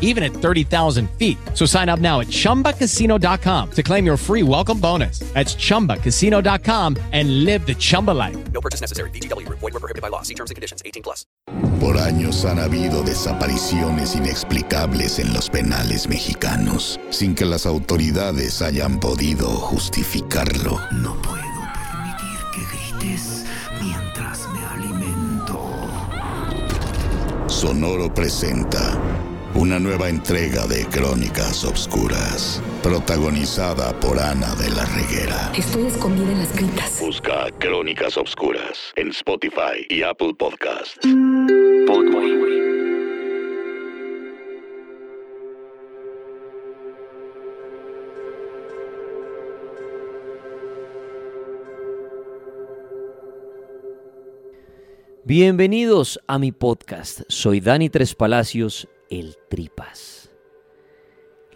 even at 30,000 feet. So sign up now at ChumbaCasino.com to claim your free welcome bonus. That's ChumbaCasino.com and live the Chumba life. No purchase necessary. VGW. Void were prohibited by law. See terms and conditions. 18 plus. Por años han habido desapariciones inexplicables en los penales mexicanos, sin que las autoridades hayan podido justificarlo. No puedo permitir que grites mientras me alimento. Sonoro presenta una nueva entrega de Crónicas Obscuras, protagonizada por Ana de la Reguera. Estoy escondida en las gritas. Busca Crónicas Obscuras en Spotify y Apple Podcast. Bienvenidos a mi podcast. Soy Dani Tres Palacios, el Tripas.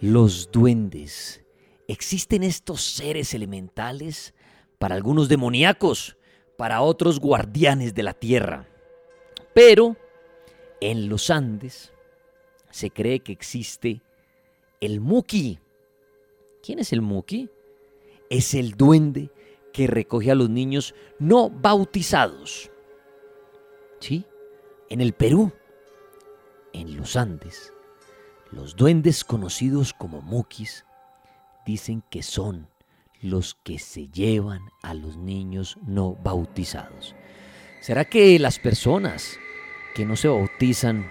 Los duendes. ¿Existen estos seres elementales? Para algunos demoníacos, para otros guardianes de la tierra. Pero en los Andes se cree que existe el Muki. ¿Quién es el Muki? Es el duende que recoge a los niños no bautizados. ¿Sí? En el Perú, en los Andes, los duendes conocidos como Mukis dicen que son los que se llevan a los niños no bautizados. ¿Será que las personas que no se bautizan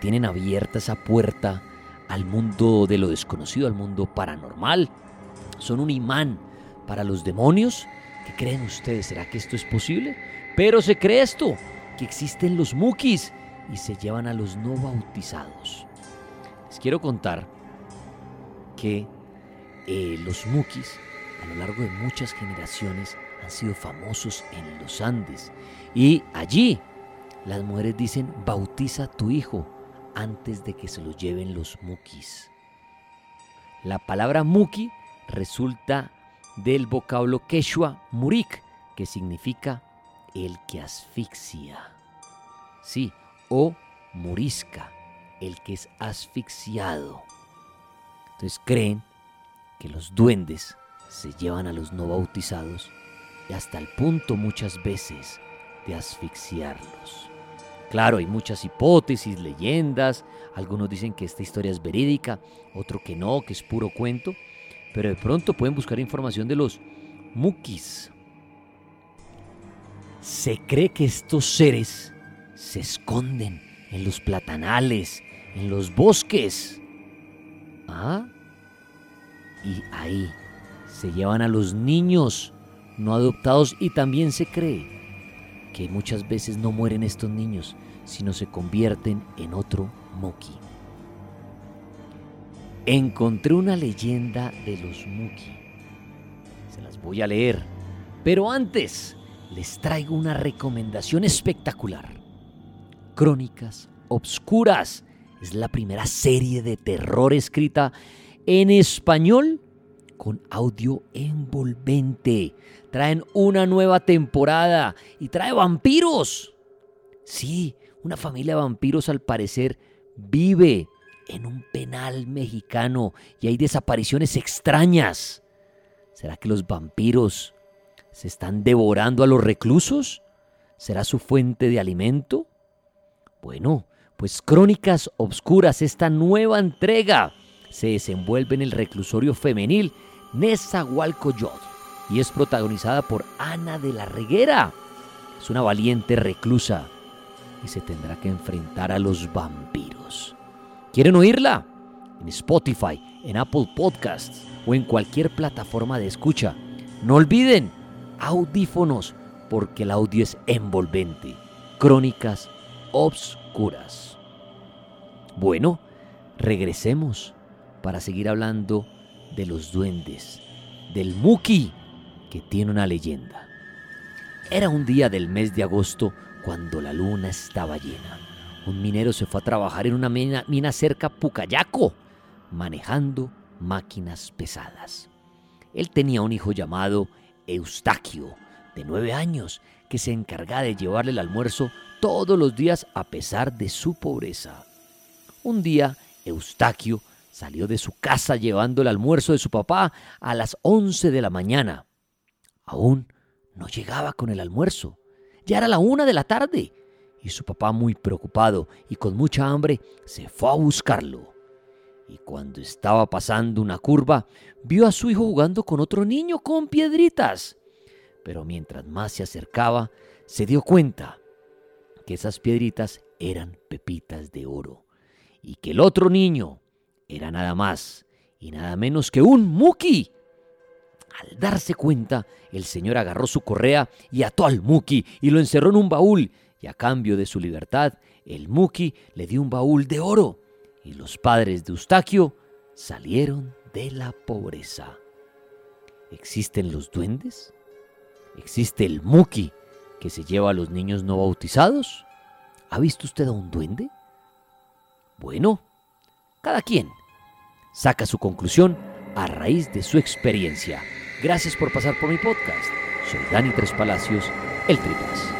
tienen abierta esa puerta al mundo de lo desconocido, al mundo paranormal? ¿Son un imán para los demonios? ¿Qué creen ustedes? ¿Será que esto es posible? Pero se cree esto, que existen los mukis y se llevan a los no bautizados. Les quiero contar que eh, los mukis a lo largo de muchas generaciones han sido famosos en los Andes y allí las mujeres dicen bautiza a tu hijo antes de que se lo lleven los mukis. La palabra muki resulta del vocablo quechua murik, que significa el que asfixia. Sí, o murisca, el que es asfixiado. Entonces creen que los duendes se llevan a los no bautizados y hasta el punto muchas veces de asfixiarlos. Claro, hay muchas hipótesis, leyendas, algunos dicen que esta historia es verídica, otro que no, que es puro cuento, pero de pronto pueden buscar información de los mukis. Se cree que estos seres se esconden en los platanales, en los bosques. ¿Ah? Y ahí se llevan a los niños no adoptados y también se cree que muchas veces no mueren estos niños, sino se convierten en otro Muki. Encontré una leyenda de los Muki. Se las voy a leer. Pero antes les traigo una recomendación espectacular. Crónicas Obscuras. Es la primera serie de terror escrita en español con audio envolvente. Traen una nueva temporada y trae vampiros. Sí, una familia de vampiros al parecer vive en un penal mexicano y hay desapariciones extrañas. ¿Será que los vampiros se están devorando a los reclusos? ¿Será su fuente de alimento? Bueno, pues Crónicas Obscuras, esta nueva entrega, se desenvuelve en el reclusorio femenil Nezahualcóyotl y es protagonizada por Ana de la Reguera. Es una valiente reclusa y se tendrá que enfrentar a los vampiros. ¿Quieren oírla? En Spotify, en Apple Podcasts o en cualquier plataforma de escucha. No olviden, audífonos, porque el audio es envolvente. Crónicas obscuras. Bueno, regresemos para seguir hablando de los duendes, del Muki, que tiene una leyenda. Era un día del mes de agosto cuando la luna estaba llena. Un minero se fue a trabajar en una mina, cerca a Pucayaco, manejando máquinas pesadas. Él tenía un hijo llamado Eustaquio, de nueve años, que se encargaba de llevarle el almuerzo todos los días a pesar de su pobreza. Un día, Eustaquio salió de su casa llevando el almuerzo de su papá a las once de la mañana. Aún no llegaba con el almuerzo. Ya era la una de la tarde. Y su papá, muy preocupado y con mucha hambre, se fue a buscarlo. Y cuando estaba pasando una curva, vio a su hijo jugando con otro niño con piedritas. Pero mientras más se acercaba, se dio cuenta que esas piedritas eran pepitas de oro. Y que el otro niño era nada más y nada menos que un Muki. Al darse cuenta, el señor agarró su correa y ató al Muki y lo encerró en un baúl, y a cambio de su libertad, el Muki le dio un baúl de oro, y los padres de Eustaquio salieron de la pobreza. ¿Existen los duendes? ¿Existe el Muki que se lleva a los niños no bautizados? ¿Ha visto usted a un duende? Bueno, cada quien saca su conclusión a raíz de su experiencia. Gracias por pasar por mi podcast. Soy Dani Tres Palacios, el Tripas.